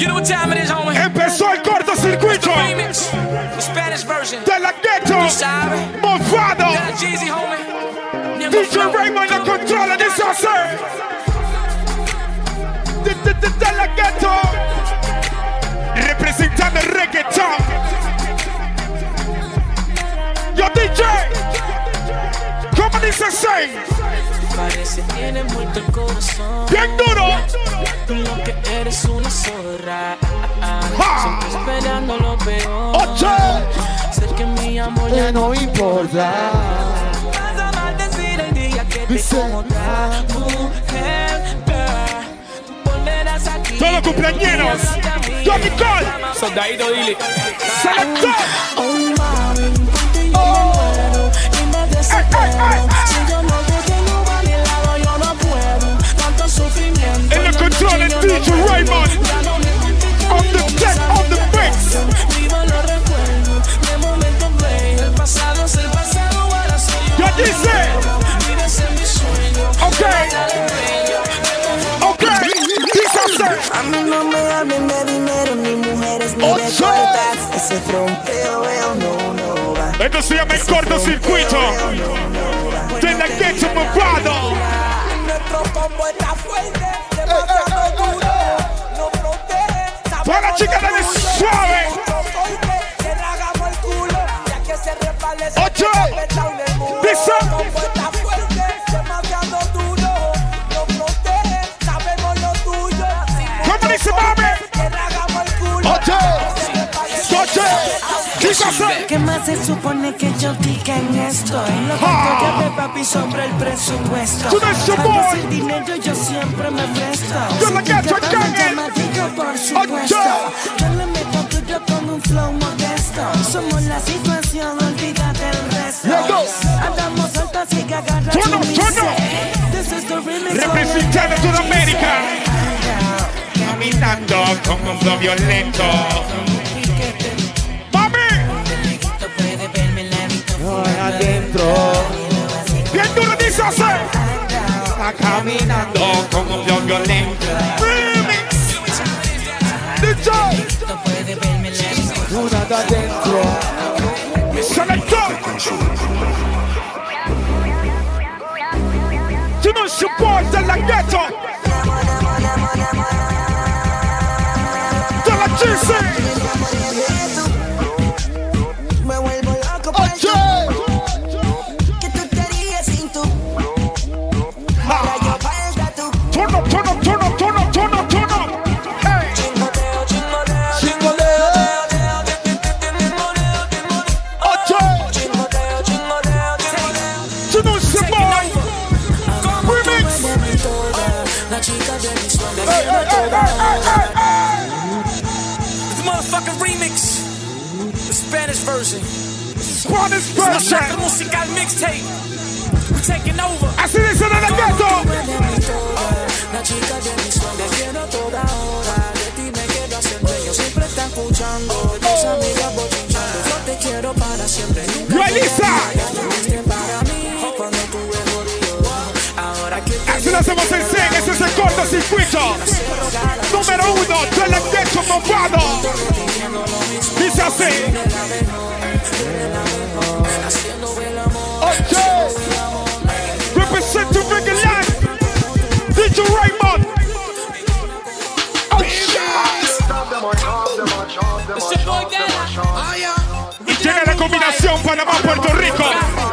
You know what time it is, homie. Empezó el cortocircuito. The Spanish version. De la ghetto. Movado. Jeezy, homie. DJ Raymond no controla This saucer. De, de, de, la ghetto. Representando reggaeton. Yo DJ. ¿Cómo dice 6? parece tiene mucho corazón. ¡Bien duro! Tú lo que eres una zorra. Siempre esperando lo peor. ¡Ocho! que mi amor ya eh, no importa. Todos los Yo, Nicole. Soldadito, hablen de dinero, ni mujeres, ni de cortas. Ese fronteo, veo, no, no va. Esto se llama el cortocircuito. De la quecha mofado. Nuestro combo está fuerte, demasiado duro. No protege, sabemos la chica de suave. Que tragamos el culo, ya que se resbale. ¡Ocho! ¿Qué más se supone que yo diga en esto? En lo que ah. toca de papi sobre el presupuesto. Cuando es el dinero yo siempre me presto. Yo la gato, digo por supuesto. Yo le meto tuyo con un flow modesto. Somos la situación, olvídate el resto. Andamos altas y agarra tu This is the Representando toda América. Caminando con un flow violento. adentro. Bien duro dice así. Está caminando con un león violento. DJ. Una de adentro. Selector. Tu no supportes la ghetto. my father. Dice así. Oye. Represent to bring it live. DJ Raymond. Oh, shit. Llega combinación Panamá-Puerto Rico.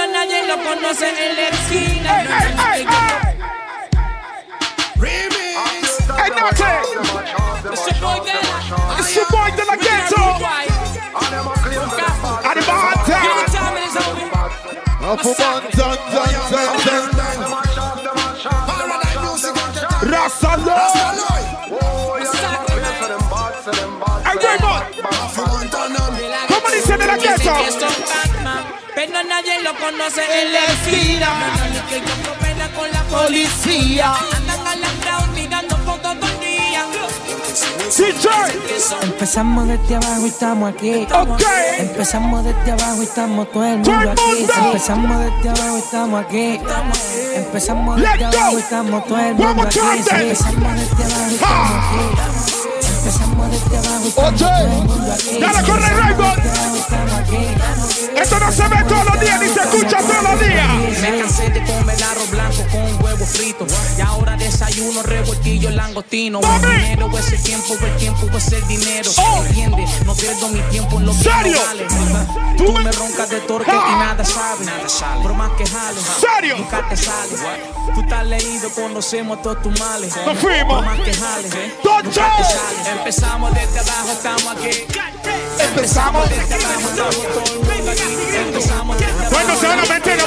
a nadie lo conocen en la esquina. No hey, ey, ey, Remix. Hey, Nate. It's your boy Della. It's your boy De La Ghetto. And the bad time. is over. Up and down, down, down, down, down. Rasta love. nadie lo conoce en la esquina. Que yo coopera con la policía. Andan alambrados mirando fotos todo el día. Empezamos desde abajo y estamos aquí. Empezamos desde abajo y estamos todo el mundo aquí. Empezamos desde abajo y estamos aquí. Empezamos desde abajo y estamos todo el mundo aquí. Empezamos desde abajo y oh, estamos aquí. Empezamos desde abajo y estamos todo el mundo aquí. Dale, corre, esto no se ve todos los días ni se escucha todos los días. Me cansé de comer arroz blanco con huevo frito. Y ahora desayuno revoltillo langostino. El dinero o ese tiempo, el tiempo es el dinero. Oh. ¿Entiendes? No pierdo mi tiempo en lo que ¿Serio? Tú me roncas de torque y ah. nada sabes. Nada sale. más que jales. ¿Serio? Nunca te sale. Tú estás leído, conocemos todos tus males. Nos fuimos. que jales. Nunca te sales. Empezamos desde abajo, estamos aquí empezamos. Cuando solamente lo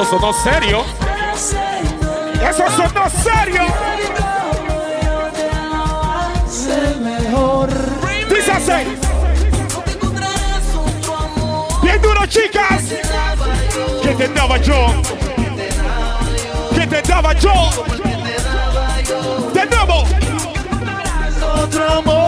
Eso sonó serio. Eso sonó serio. Dice así. Bien duro, chicas. Que te daba yo. Que te daba yo. De nuevo. Otro amor.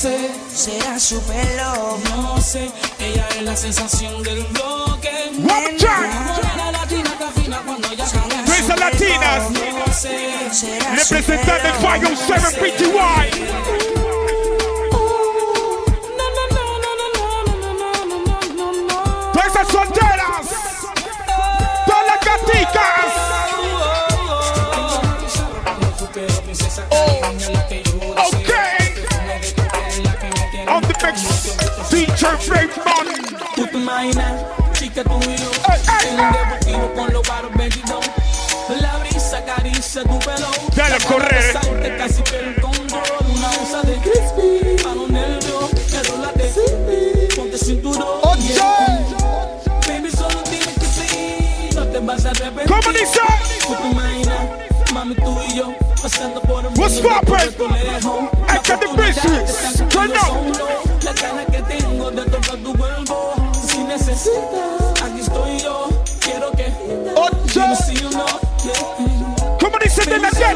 sé. Será su pelo. No sé, ella es la sensación del bloque. Representante PTY. vaina, chica tú y yo. En un deportivo con los La brisa acaricia tu pelo. Dale a correr. Salte casi que el control. Una de crispy. nervio, la de Ponte cinturón. ¡Oye! Oh, Baby, solo tienes que sí. No te vas a arrepentir. ¿Cómo dice? Tú mami, tú y yo. Pasando por el mundo. What's poppin'? I got the business.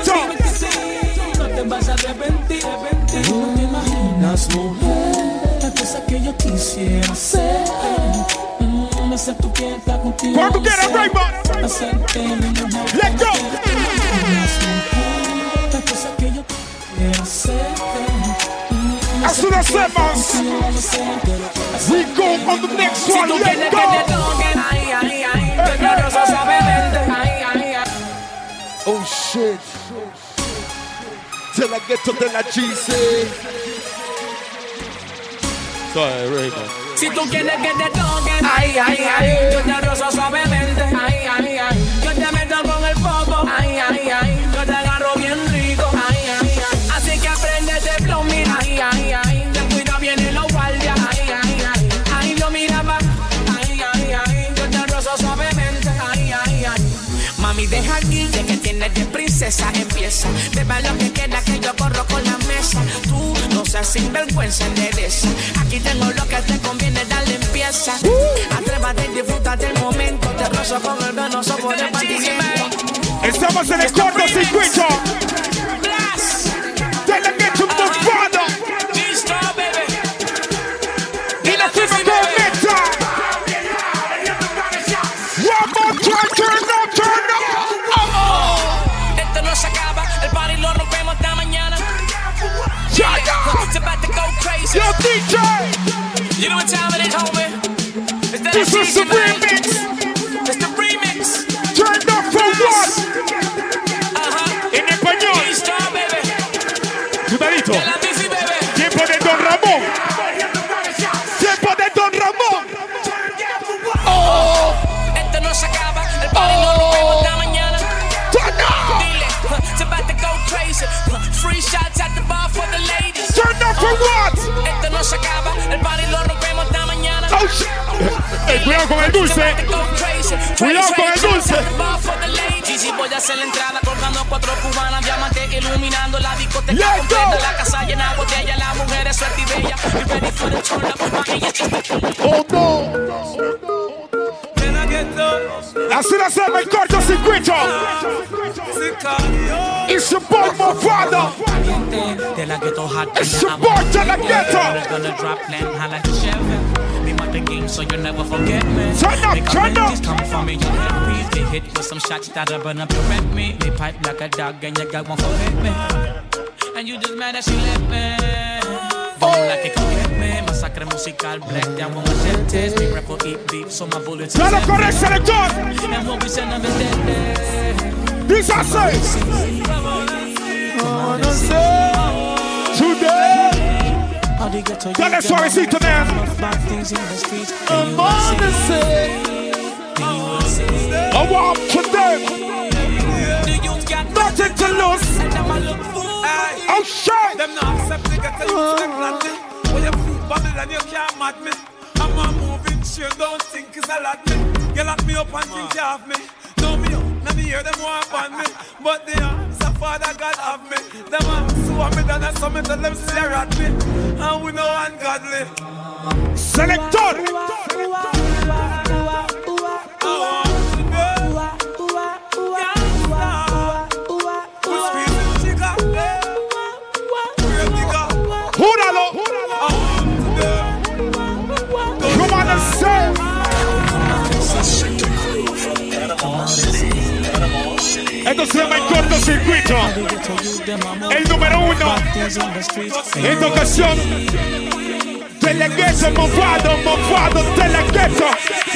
No te vas a arrepentir. No te imaginas, mujer, cosa que yo quisiera hacer. Hacer mm, tu quieta contigo. go. cosa que yo quisiera mm, We go on the next one. go. Oh shit. Till I get to the la GC. Sorry, Raven. Si tú quieres que te toquen, ay, ay, ay, yo te rozo suavemente, ay, ay, ay. Y deja aquí ya que tienes de princesa, empieza. Beba lo que queda que yo corro con la mesa. Tú no seas sinvergüenza, endereza. Aquí tengo lo que te conviene, darle empieza. Uh. Atrévate y disfruta del momento. Te rozo con el venoso por el partimiento. Estamos en el sin circuito. Tiempo de Don Ramón. Tiempo de Don Ramón. Oh. Esto no se acaba. El party no lo vemos hasta mañana. Turn up. Dile, it's about to go crazy. Uh, free shots at the bar for the ladies. Turn up for oh. what? Esto no se acaba. El party lo rompemos hasta mañana. Oh, shit. Eh, eh cuidado con el dulce. Cuidado con el dulce. Voy a hacer la entrada colgando cuatro cubanas, Diamante iluminando la discoteca completa. La casa llena botella, la mujer es suerte y bella. You ready for the turn up, mommy? It's just Oh no. Así la el cortocircuito. It's your boy, my father. gueto your boy, Jalagueto. la gueto me about the game, so you'll never forget me. Turn up, Make turn up. come for me, you hit me. They hit with some shots that I burn up your wreck me. They pipe like a dog and you got one for me. And you just mad that she left me. Vamos oh. like a cogerme, masacre musical, black down with machetes. Big rap for eat beef, so my bullets. Tell them correct, selector. And what we send them is dead. This I say. the ghetto. Yeah, that's why we see to man. Bad things in the streets. I'm on the same. I want them. Nothing to lose. I'm Them not accept the ghetto. You accept When you food bundle and you can't mad me. I'm a moving shit. Don't think it's a lot me. You lock me up and think you have me. No me up. me hear them walk on me. But they are. Father God have me. Them have so me done and so me tell them stare at me. And we know ungodly. Selector! Come on and say. Esto se llama el cortocircuito. El número uno. Esta ocasión. Te la queso, mofado, mofado, de la queso.